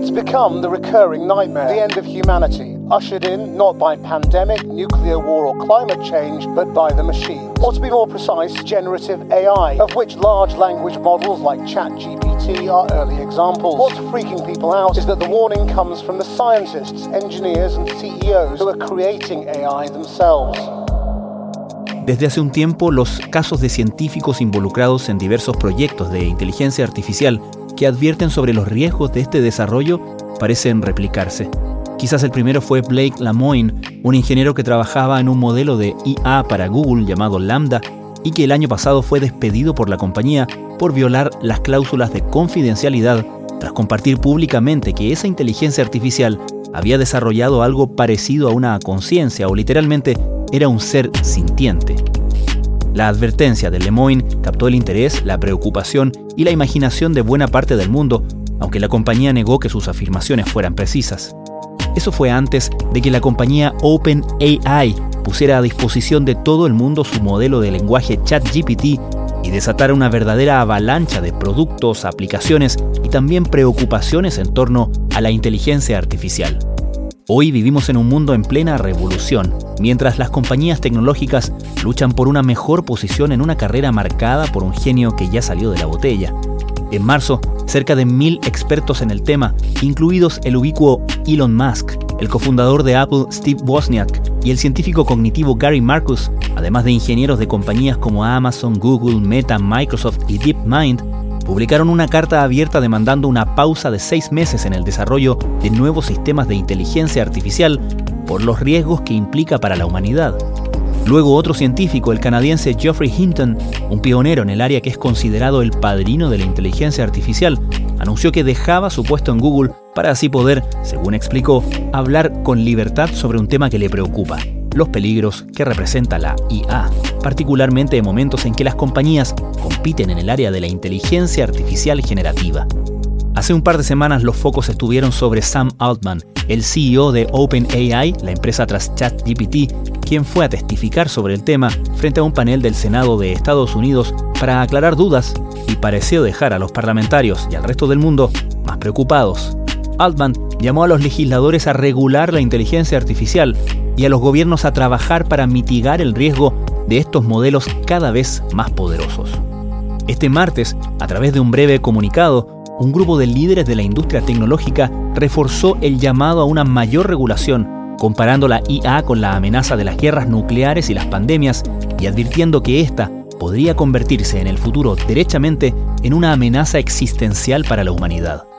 It's become the recurring nightmare, the end of humanity, ushered in not by pandemic, nuclear war, or climate change, but by the machine. Or to be more precise, generative AI, of which large language models like ChatGPT are early examples. What's freaking people out is that the warning comes from the scientists, engineers, and CEOs who are creating AI themselves. Desde hace un tiempo, los casos de científicos involucrados en diversos proyectos de inteligencia artificial que advierten sobre los riesgos de este desarrollo parecen replicarse. Quizás el primero fue Blake Lamoine, un ingeniero que trabajaba en un modelo de IA para Google llamado Lambda y que el año pasado fue despedido por la compañía por violar las cláusulas de confidencialidad tras compartir públicamente que esa inteligencia artificial había desarrollado algo parecido a una conciencia o literalmente era un ser sintiente. La advertencia de Lemoyne captó el interés, la preocupación y la imaginación de buena parte del mundo, aunque la compañía negó que sus afirmaciones fueran precisas. Eso fue antes de que la compañía OpenAI pusiera a disposición de todo el mundo su modelo de lenguaje ChatGPT y desatara una verdadera avalancha de productos, aplicaciones y también preocupaciones en torno a la inteligencia artificial. Hoy vivimos en un mundo en plena revolución, mientras las compañías tecnológicas luchan por una mejor posición en una carrera marcada por un genio que ya salió de la botella. En marzo, cerca de mil expertos en el tema, incluidos el ubicuo Elon Musk, el cofundador de Apple Steve Wozniak y el científico cognitivo Gary Marcus, además de ingenieros de compañías como Amazon, Google, Meta, Microsoft y DeepMind, publicaron una carta abierta demandando una pausa de seis meses en el desarrollo de nuevos sistemas de inteligencia artificial por los riesgos que implica para la humanidad. Luego otro científico, el canadiense Geoffrey Hinton, un pionero en el área que es considerado el padrino de la inteligencia artificial, anunció que dejaba su puesto en Google para así poder, según explicó, hablar con libertad sobre un tema que le preocupa, los peligros que representa la IA, particularmente en momentos en que las compañías compiten en el área de la inteligencia artificial generativa. Hace un par de semanas los focos estuvieron sobre Sam Altman, el CEO de OpenAI, la empresa tras ChatGPT, quien fue a testificar sobre el tema frente a un panel del Senado de Estados Unidos para aclarar dudas y pareció dejar a los parlamentarios y al resto del mundo más preocupados. Altman llamó a los legisladores a regular la inteligencia artificial y a los gobiernos a trabajar para mitigar el riesgo de estos modelos cada vez más poderosos. Este martes, a través de un breve comunicado, un grupo de líderes de la industria tecnológica reforzó el llamado a una mayor regulación, comparando la IA con la amenaza de las guerras nucleares y las pandemias y advirtiendo que esta podría convertirse en el futuro derechamente en una amenaza existencial para la humanidad.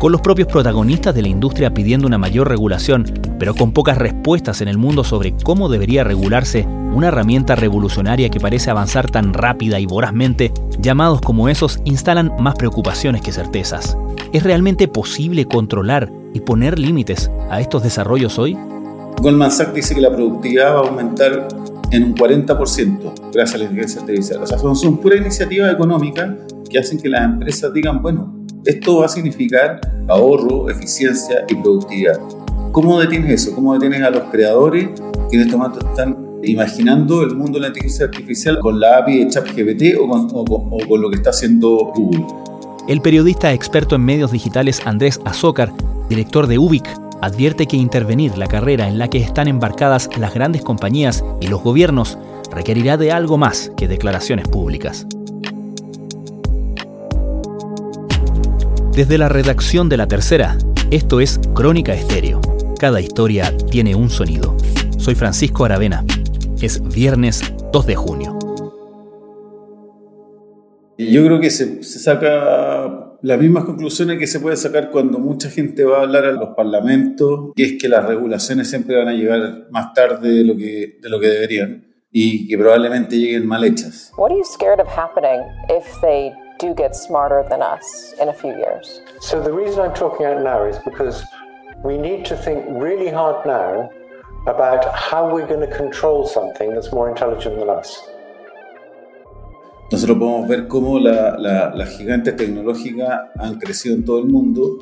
Con los propios protagonistas de la industria pidiendo una mayor regulación, pero con pocas respuestas en el mundo sobre cómo debería regularse una herramienta revolucionaria que parece avanzar tan rápida y vorazmente, llamados como esos instalan más preocupaciones que certezas. ¿Es realmente posible controlar y poner límites a estos desarrollos hoy? Goldman Sachs dice que la productividad va a aumentar en un 40% gracias a la inteligencia artificial. O sea, son, son puras iniciativas económicas que hacen que las empresas digan, bueno, esto va a significar ahorro, eficiencia y productividad. ¿Cómo detienes eso? ¿Cómo detienes a los creadores que en este momento están imaginando el mundo de la inteligencia artificial con la API de ChatGPT o con, lo que está haciendo Google. El periodista experto en medios digitales Andrés Azócar, director de UBIC, advierte que intervenir la carrera en la que están embarcadas las grandes compañías y los gobiernos requerirá de algo más que declaraciones públicas. Desde la redacción de La Tercera, esto es Crónica Estéreo. Cada historia tiene un sonido. Soy Francisco Aravena. Es viernes 2 de junio. Yo creo que se, saca las mismas conclusiones que se puede sacar cuando mucha gente va a hablar a los parlamentos, que es que las regulaciones siempre van a llegar más tarde de lo que, de lo que deberían y que probablemente lleguen mal hechas. What are you scared of happening if they do get smarter than us in a few years? So the reason I'm talking out now is because we need to think really hard now about how we're going to control something that's more intelligent than us. Nosotros podemos ver cómo las la, gigantes tecnológicas han crecido en todo el mundo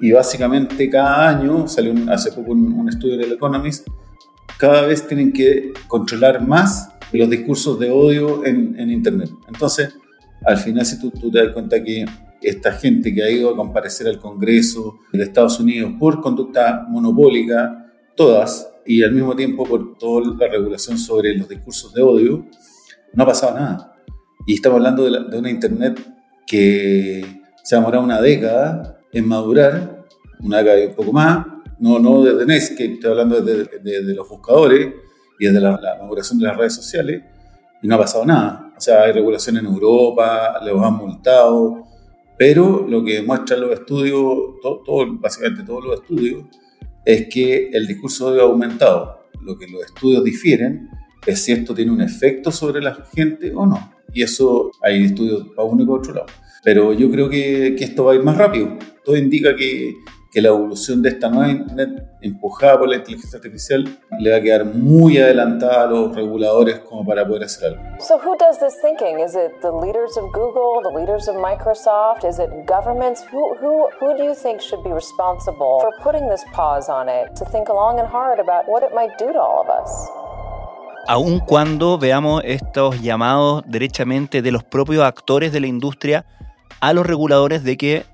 y básicamente cada año, salió hace poco un, estudio del Economist, cada vez tienen que controlar más los discursos de odio en, en Internet. Entonces, al final, si tú, tú, te das cuenta que esta gente que ha ido a comparecer al Congreso de Estados Unidos por conducta monopólica, todas, y al mismo tiempo por toda la regulación sobre los discursos de odio, no ha pasado nada. Y estamos hablando de, una Internet que se ha demorado una década en madurar, una década y un poco más, no, no desde Netscape, estoy hablando desde de, los buscadores y desde la, la maduración de las redes sociales, y no ha pasado nada. O sea, hay regulación en Europa, los han multado, pero lo que muestran los estudios, todo, básicamente todos los estudios, es que el discurso ha aumentado. Lo que los estudios difieren es si esto tiene un efecto sobre la gente o no. Y eso hay estudios para uno y para otro lado. Pero yo creo que, que esto va a ir más rápido. Todo indica que que la evolución de esta nueva Internet, empujada por la inteligencia artificial, le va a quedar muy adelantada a los reguladores como para poder hacer algo. So who does this thinking? Is it the leaders of Google, the leaders of Microsoft? Is it governments? Who, who, who do you think should be responsible for putting this pause on it to think long and hard about what it might do to all of us? Aun cuando veamos estos llamados derechamente de los propios actores de la industria a los reguladores de que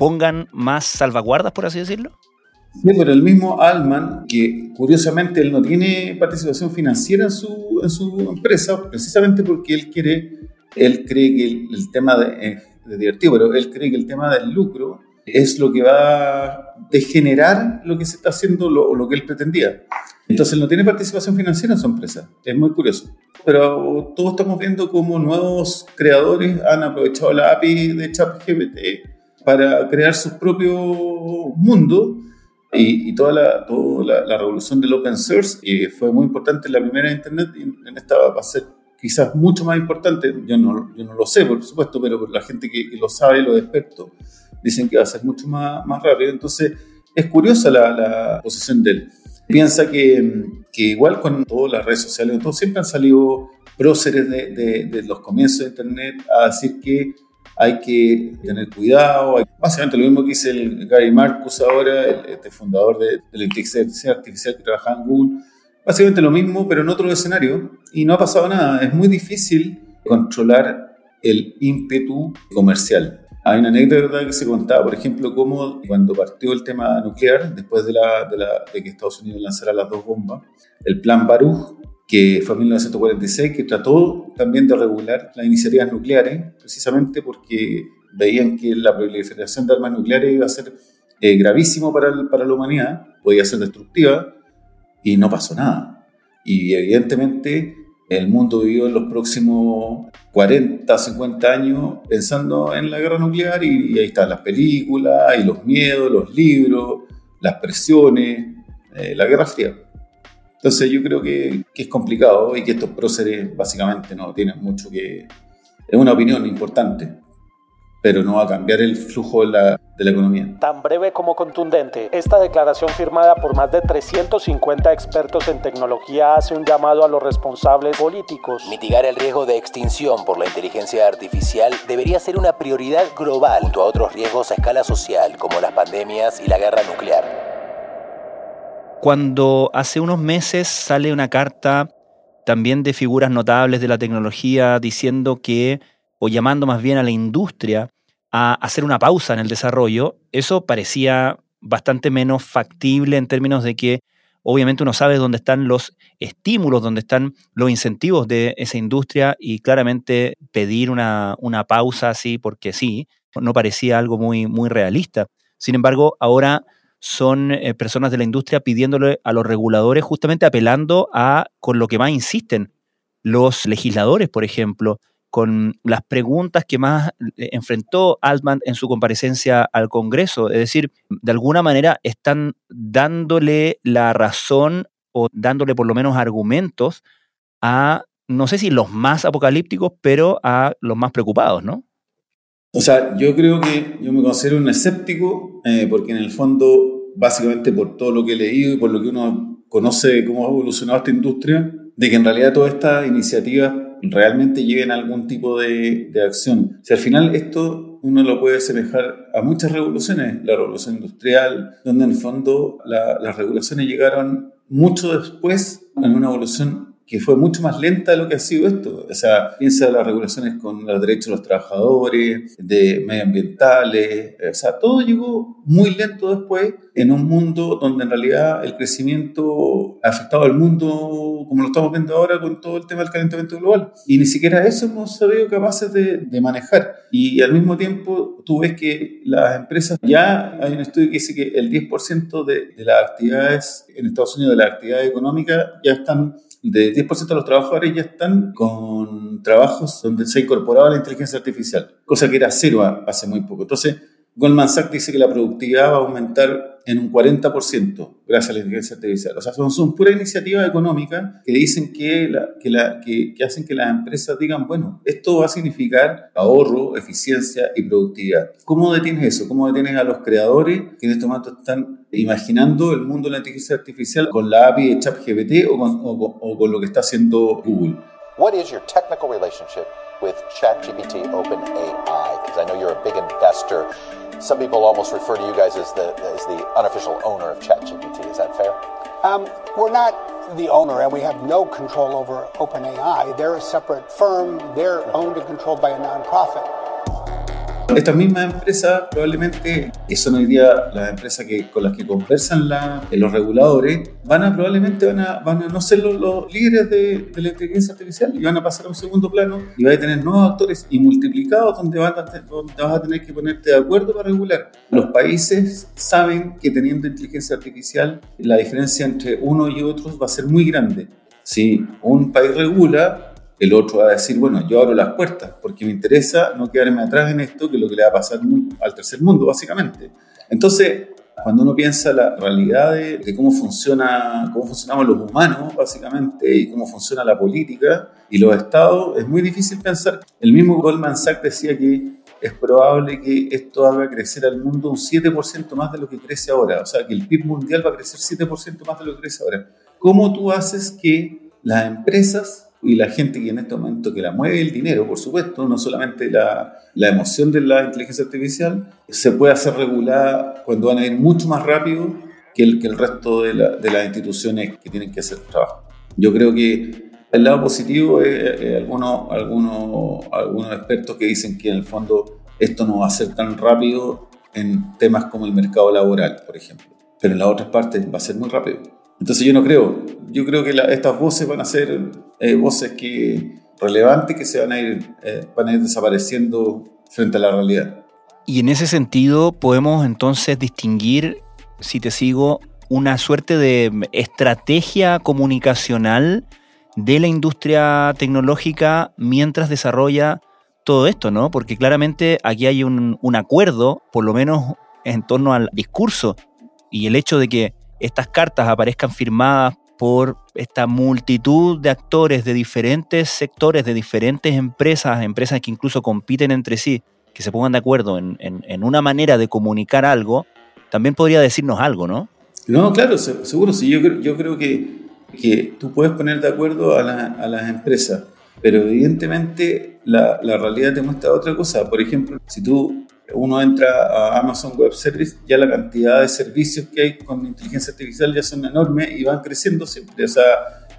pongan más salvaguardas, por así decirlo? Sí, pero el mismo Altman, que curiosamente él no tiene participación financiera en su, en su empresa, precisamente porque él quiere, él cree que el, tema de, de divertido, pero él cree que el tema del lucro es lo que va a degenerar lo que se está haciendo o lo que él pretendía. Entonces él no tiene participación financiera en su empresa. Es muy curioso. Pero todos estamos viendo cómo nuevos creadores han aprovechado la API de ChatGPT para crear su propio mundo y, toda, la, toda la, revolución del open source y fue muy importante en la primera Internet y en esta va a ser quizás mucho más importante, yo no, yo no lo sé por supuesto, pero la gente que, lo sabe, los expertos, dicen que va a ser mucho más, más rápido. Entonces es curiosa la, la posición de él. Piensa que, que, igual con todas las redes sociales, todos siempre han salido próceres de, de, de los comienzos de Internet a decir que hay que tener cuidado. Básicamente lo mismo que dice el Gary Marcus ahora, el este fundador de, la inteligencia artificial que trabaja en Google. Básicamente lo mismo, pero en otro escenario. Y no ha pasado nada. Es muy difícil controlar el ímpetu comercial. Hay una anécdota que se contaba, por ejemplo, cómo cuando partió el tema nuclear, después de, la, de, la, de que Estados Unidos lanzara las dos bombas, el plan Baruch que fue en 1946, que trató también de regular las iniciativas nucleares, precisamente porque veían que la proliferación de armas nucleares iba a ser eh, gravísimo para, para la humanidad, podía ser destructiva, y no pasó nada. Y evidentemente el mundo vivió en los próximos 40, 50 años pensando en la guerra nuclear y, ahí están las películas y los miedos, los libros, las presiones, eh, la Guerra Fría. Entonces yo creo que, es complicado y que estos próceres básicamente no tienen mucho que... Es una opinión importante, pero no va a cambiar el flujo de la, de la, economía. Tan breve como contundente, esta declaración firmada por más de 350 expertos en tecnología hace un llamado a los responsables políticos. Mitigar el riesgo de extinción por la inteligencia artificial debería ser una prioridad global junto a otros riesgos a escala social como las pandemias y la guerra nuclear cuando hace unos meses sale una carta también de figuras notables de la tecnología diciendo que, o llamando más bien a la industria a hacer una pausa en el desarrollo, eso parecía bastante menos factible en términos de que obviamente uno sabe dónde están los estímulos, dónde están los incentivos de esa industria y claramente pedir una, una pausa así porque sí, no parecía algo muy, muy realista. Sin embargo, ahora son eh, personas de la industria pidiéndole a los reguladores, justamente apelando a con lo que más insisten los legisladores, por ejemplo, con las preguntas que más eh, enfrentó Altman en su comparecencia al Congreso. Es decir, de alguna manera están dándole la razón o dándole por lo menos argumentos a, no sé si los más apocalípticos, pero a los más preocupados, ¿no? O sea, yo creo que yo me considero un escéptico eh, porque en el fondo, básicamente por todo lo que he leído y por lo que uno conoce cómo ha evolucionado esta industria, de que en realidad todas estas iniciativas realmente lleven algún tipo de, de acción. Sea, al final esto uno lo puede asemejar a muchas revoluciones, la revolución industrial, donde en el fondo las regulaciones llegaron mucho después en una evolución que fue mucho más lenta de lo que ha sido esto. O sea, piensa en las regulaciones con los derechos de los trabajadores, de medioambientales, o sea, todo llegó muy lento después en un mundo donde en realidad el crecimiento ha afectado al mundo como lo estamos viendo ahora con todo el tema del calentamiento global. Y ni siquiera eso hemos sabido capaces de, de manejar. Y al mismo tiempo tú ves que las empresas, ya hay un estudio que dice que el 10% de, de las actividades en Estados Unidos, de las actividades económicas, ya están de 10% de los trabajadores ya están con trabajos donde se ha incorporado la inteligencia artificial, cosa que era cero hace muy poco. Entonces, Goldman Sachs dice que la productividad va a aumentar en un 40% gracias a la inteligencia artificial. O sea, son, son puras iniciativas económicas que dicen que, la, que, la, que, que, hacen que las empresas digan, bueno, esto va a significar ahorro, eficiencia y productividad. ¿Cómo detienes eso? ¿Cómo detienes a los creadores que en este momento están imaginando el mundo de la inteligencia artificial con la API de ChatGPT o o, o con lo que está haciendo Google? What is your technical relationship with ChatGPT OpenAI? Because I know you're a big investor. Some people almost refer to you guys as the, as the unofficial owner of ChatGPT. Is that fair? Um, we're not the owner, and we have no control over OpenAI. They're a separate firm. They're owned and controlled by a nonprofit. Estas mismas empresas probablemente, son hoy día las empresas que, con las que conversan la, los reguladores, van a probablemente van a, van a no ser los, los líderes de, de, la inteligencia artificial y van a pasar a un segundo plano y va a tener nuevos actores y multiplicados donde, van a, donde vas a tener que ponerte de acuerdo para regular. Los países saben que teniendo inteligencia artificial la diferencia entre uno y otros va a ser muy grande. Si un país regula, el otro va a decir, bueno, yo abro las puertas porque me interesa no quedarme atrás en esto, que es lo que le va a pasar al tercer mundo, básicamente. Entonces, cuando uno piensa la realidad de, cómo funciona, cómo funcionamos los humanos, básicamente, y cómo funciona la política y los estados, es muy difícil pensar. El mismo Goldman Sachs decía que es probable que esto haga crecer al mundo un 7% más de lo que crece ahora. O sea, que el PIB mundial va a crecer 7% más de lo que crece ahora. ¿Cómo tú haces que las empresas y la gente que en este momento que la mueve el dinero, por supuesto, no solamente la, la emoción de la inteligencia artificial, se puede hacer regulada cuando van a ir mucho más rápido que el, que el resto de, la, de las instituciones que tienen que hacer el trabajo. Yo creo que el lado positivo es eh, algunos, algunos, algunos expertos que dicen que en el fondo esto no va a ser tan rápido en temas como el mercado laboral, por ejemplo, pero en las otras partes va a ser muy rápido. Entonces yo no creo, yo creo que estas voces van a ser eh, voces que, relevantes que se van a, ir, eh, van a ir desapareciendo frente a la realidad. Y en ese sentido podemos entonces distinguir, si te sigo, una suerte de estrategia comunicacional de la industria tecnológica mientras desarrolla todo esto, ¿no? Porque claramente aquí hay un, un acuerdo, por lo menos en torno al discurso y el hecho de que estas cartas aparezcan firmadas por esta multitud de actores de diferentes sectores, de diferentes empresas, empresas que incluso compiten entre sí, que se pongan de acuerdo en, en, una manera de comunicar algo, también podría decirnos algo, ¿no? No, claro, seguro, sí. Yo, creo que, que tú puedes poner de acuerdo a, la, las empresas, pero evidentemente la, la realidad te muestra otra cosa. Por ejemplo, si tú uno entra a Amazon Web Service, ya la cantidad de servicios que hay con inteligencia artificial ya son enormes y van creciendo siempre. O sea,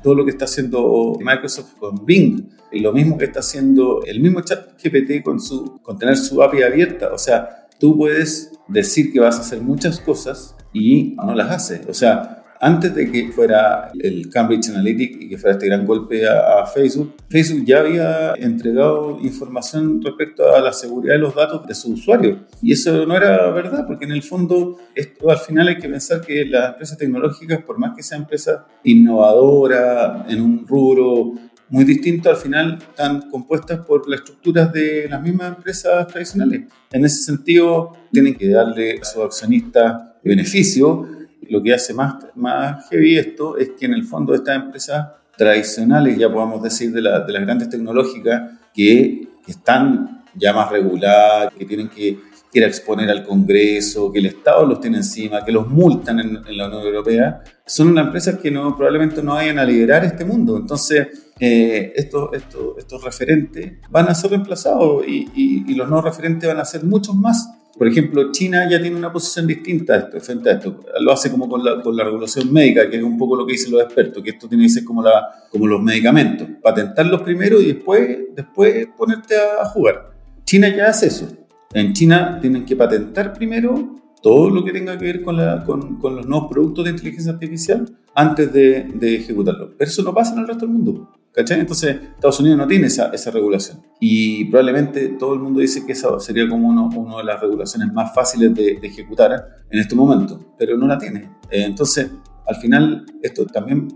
todo lo que está haciendo Microsoft con Bing, y lo mismo que está haciendo el mismo chat GPT con, su, con tener su API abierta. O sea, tú puedes decir que vas a hacer muchas cosas y no las haces. O sea, antes de que fuera el Cambridge Analytica y que fuera este gran golpe a, a, Facebook, Facebook ya había entregado información respecto a la seguridad de los datos de sus usuarios. Y eso no era verdad, porque en el fondo esto al final hay que pensar que las empresas tecnológicas, por más que sean empresas innovadoras en un rubro muy distinto, al final están compuestas por las estructuras de las mismas empresas tradicionales. En ese sentido, tienen que darle a sus accionistas beneficio lo que hace más, más heavy esto es que en el fondo estas empresas tradicionales, ya podemos decir de, la, de las grandes tecnológicas, que, están ya más reguladas, que tienen que ir a exponer al Congreso, que el Estado los tiene encima, que los multan en, la Unión Europea, son unas empresas que no, probablemente no vayan a liderar este mundo. Entonces, eh, estos, estos, estos referentes van a ser reemplazados y, y los no referentes van a ser muchos más Por ejemplo, China ya tiene una posición distinta esto, frente a esto. Lo hace como con la, con la regulación médica, que es un poco lo que dicen los expertos, que esto tiene que ser como, los medicamentos, patentarlos primero y después, después ponerte a jugar. China ya hace eso. En China tienen que patentar primero todo lo que tenga que ver con, la, con los nuevos productos de inteligencia artificial antes de, de, ejecutarlo. Pero eso no pasa en el resto del mundo. ¿Cachai? Entonces, Estados Unidos no tiene esa, esa regulación. Y probablemente todo el mundo dice que esa sería como una uno de las regulaciones más fáciles de, de, ejecutar en este momento, pero no la tiene. Eh, entonces, al final, esto también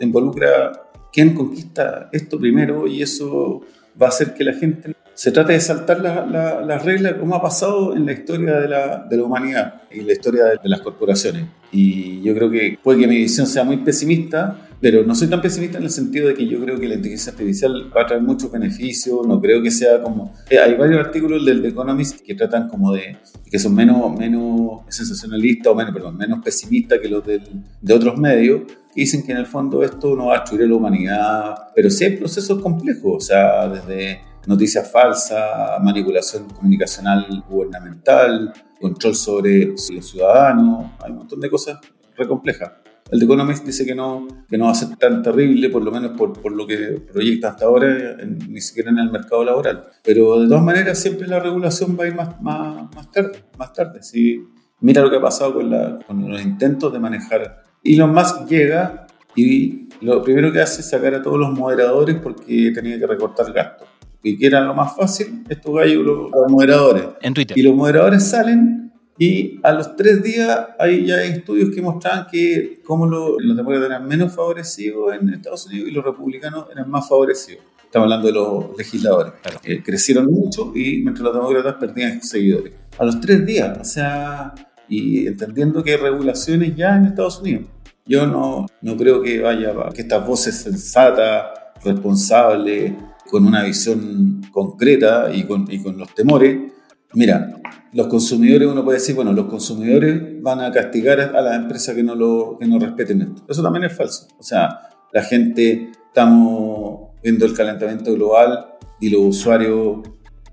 involucra quién conquista esto primero y eso va a hacer que la gente se trate de saltar las la, la reglas como ha pasado en la historia de la, de la humanidad y la historia de, de, las corporaciones. Y yo creo que puede que mi visión sea muy pesimista, pero no soy tan pesimista en el sentido de que yo creo que la inteligencia artificial va a traer muchos beneficios, no creo que sea como... Eh, hay varios artículos del The Economist que tratan como de... que son menos, menos sensacionalistas o menos, perdón, menos pesimistas que los del, de otros medios, dicen que en el fondo esto no va a destruir a la humanidad, pero sí hay procesos complejos, o sea, desde noticias falsas, manipulación comunicacional gubernamental, control sobre los ciudadanos, hay un montón de cosas re complejas. El The Economist dice que no, que no va a ser tan terrible, por lo menos por, por lo que proyecta hasta ahora, en, ni siquiera en el mercado laboral. Pero de todas maneras, siempre la regulación va a ir más, más, más tarde. Más tarde. Si, mira lo que ha pasado con, la, con los intentos de manejar. Elon Musk llega y lo primero que hace es sacar a todos los moderadores porque tenía que recortar gastos y que era lo más fácil, estos gallos, los, los, moderadores. En Twitter. Y los moderadores salen y a los tres días hay ya estudios que mostraban que como lo, los demócratas eran menos favorecidos en Estados Unidos y los republicanos eran más favorecidos. Estamos hablando de los legisladores. Claro. Eh, crecieron mucho y mientras los demócratas perdían seguidores. A los tres días, o sea, y entendiendo que hay regulaciones ya en Estados Unidos. Yo no, no creo que vaya, que estas voces sensatas, responsables, con una visión concreta y con, y con los temores. Mira, los consumidores, uno puede decir, bueno, los consumidores van a castigar a las empresas que no, lo, que no respeten esto. Eso también es falso. O sea, la gente, estamos viendo el calentamiento global y los usuarios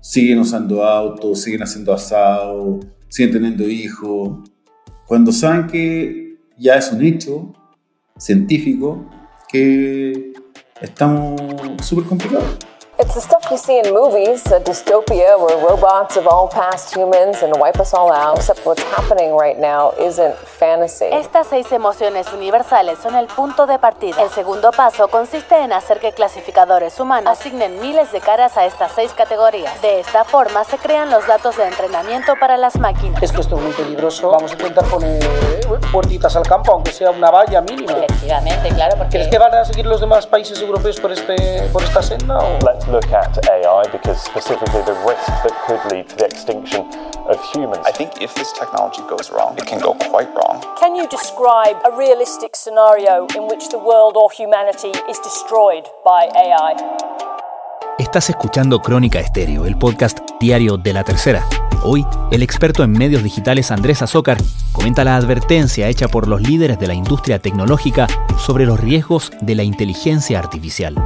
siguen usando autos, siguen haciendo asado, siguen teniendo hijos. Cuando saben que ya es un hecho científico que estamos súper complicados. It's the stuff you see in movies, a dystopia where robots have all passed humans and wipe us all out. Except what's happening right now isn't fantasy. Estas seis emociones universales son el punto de partida. El segundo paso consiste en hacer que clasificadores humanos asignen miles de caras a estas seis categorías. De esta forma se crean los datos de entrenamiento para las máquinas. Es que esto es muy peligroso. Vamos a intentar poner puertitas al campo, aunque sea una valla mínima. Efectivamente, claro. Porque... ¿Crees que van a seguir los demás países europeos por, este, por esta senda? O? Look at AI because specifically the risk that could lead to the extinction of humans. I think if this technology goes wrong, it can go quite wrong. Can you describe a realistic scenario in which the world or humanity is destroyed by AI? Estás escuchando Crónica Estéreo, el podcast diario de la tercera. Hoy, el experto en medios digitales Andrés Azócar comenta la advertencia hecha por los líderes de la industria tecnológica sobre los riesgos de la inteligencia artificial.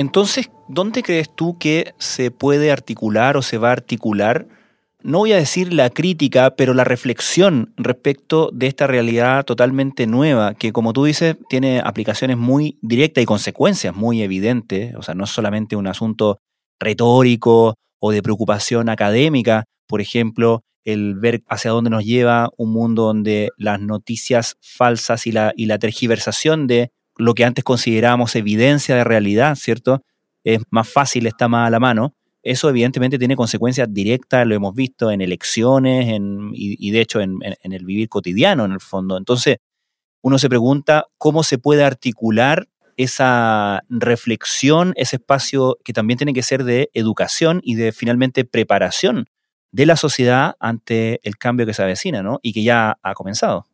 Entonces, ¿dónde crees tú que se puede articular o se va a articular? No voy a decir la crítica, pero la reflexión respecto de esta realidad totalmente nueva, que como tú dices, tiene aplicaciones muy directas y consecuencias muy evidentes. O sea, no es solamente un asunto retórico o de preocupación académica, por ejemplo, el ver hacia dónde nos lleva un mundo donde las noticias falsas y la, y la tergiversación de lo que antes considerábamos evidencia de realidad, ¿cierto? Es más fácil, está más a la mano. Eso evidentemente tiene consecuencias directas, lo hemos visto en elecciones en, y, y, de hecho en, en, el vivir cotidiano en el fondo. Entonces, uno se pregunta cómo se puede articular esa reflexión, ese espacio que también tiene que ser de educación y de finalmente preparación de la sociedad ante el cambio que se avecina, ¿no? Y que ya ha comenzado.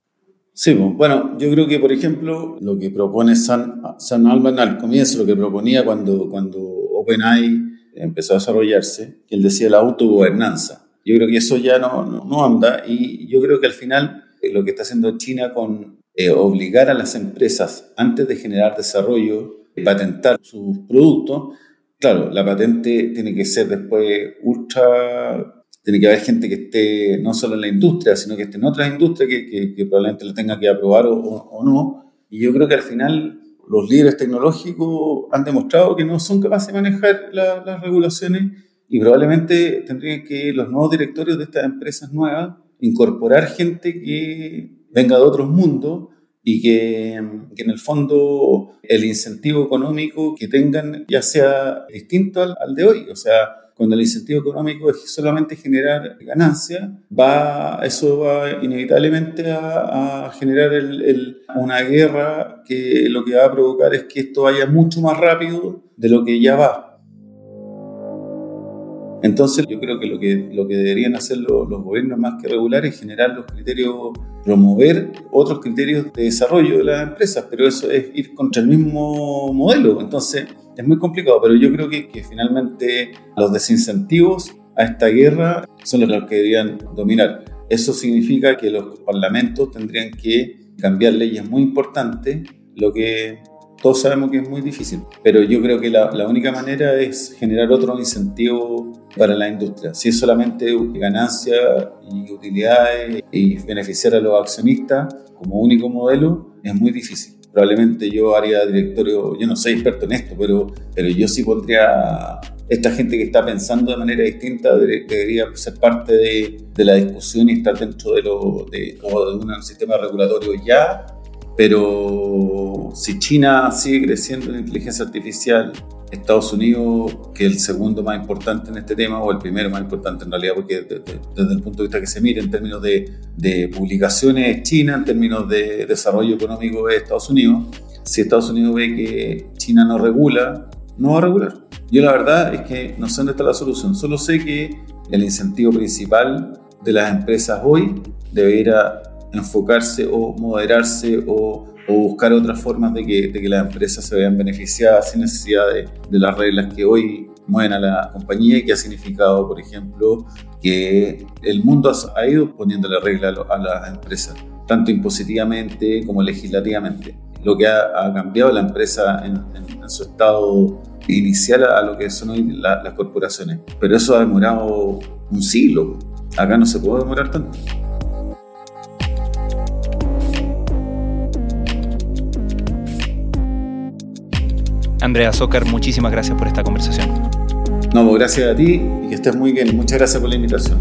Sí, bueno, yo creo que, por ejemplo, lo que propone San, San Alban al comienzo, lo que proponía cuando, cuando OpenAI empezó a desarrollarse, que él decía la autogobernanza. Yo creo que eso ya no, no, anda y yo creo que al final eh, lo que está haciendo China con eh, obligar a las empresas, antes de generar desarrollo, patentar sus productos, claro, la patente tiene que ser después ultra tiene que haber gente que esté no solo en la industria, sino que esté en otras industrias que, que, probablemente la tenga que aprobar o, o, no. Y yo creo que al final los líderes tecnológicos han demostrado que no son capaces de manejar las regulaciones y probablemente tendrían que los nuevos directorios de estas empresas nuevas incorporar gente que venga de otros mundos y que, que, en el fondo el incentivo económico que tengan ya sea distinto al, al de hoy. O sea, cuando el incentivo económico es solamente generar ganancia, va, eso va inevitablemente a, generar una guerra que lo que va a provocar es que esto vaya mucho más rápido de lo que ya va. Entonces yo creo que lo que, lo que deberían hacer los, gobiernos más que regular es generar los criterios, promover otros criterios de desarrollo de las empresas, pero eso es ir contra el mismo modelo. Entonces es muy complicado, pero yo creo que, que finalmente los desincentivos a esta guerra son los que deberían dominar. Eso significa que los parlamentos tendrían que cambiar leyes muy importantes, lo que todos sabemos que es muy difícil, pero yo creo que la, única manera es generar otro incentivo para la industria. Si es solamente ganancia y utilidades y beneficiar a los accionistas como único modelo, es muy difícil. Probablemente yo haría directorio, yo no soy experto en esto, pero, pero yo sí pondría esta gente que está pensando de manera distinta debería ser parte de, la discusión y estar dentro de, lo, de, de un sistema regulatorio ya pero si China sigue creciendo en inteligencia artificial, Estados Unidos, que es el segundo más importante en este tema, o el primero más importante en realidad, porque desde, el punto de vista que se mire en términos de, de publicaciones es China, en términos de desarrollo económico es Estados Unidos. Si Estados Unidos ve que China no regula, no va a regular. Yo la verdad es que no sé dónde está la solución, solo sé que el incentivo principal de las empresas hoy debe ir a enfocarse o moderarse o, buscar otras formas de que, de que, las empresas se vean beneficiadas sin necesidad de, las reglas que hoy mueven a la compañía y que ha significado, por ejemplo, que el mundo ha ido poniéndole reglas a las empresas, tanto impositivamente como legislativamente. Lo que ha, cambiado la empresa en, su estado inicial a lo que son hoy las corporaciones. Pero eso ha demorado un siglo. Acá no se puede demorar tanto. Andrea Zócar, muchísimas gracias por esta conversación. No, pues, gracias a ti y que estés muy bien. Muchas gracias por la invitación.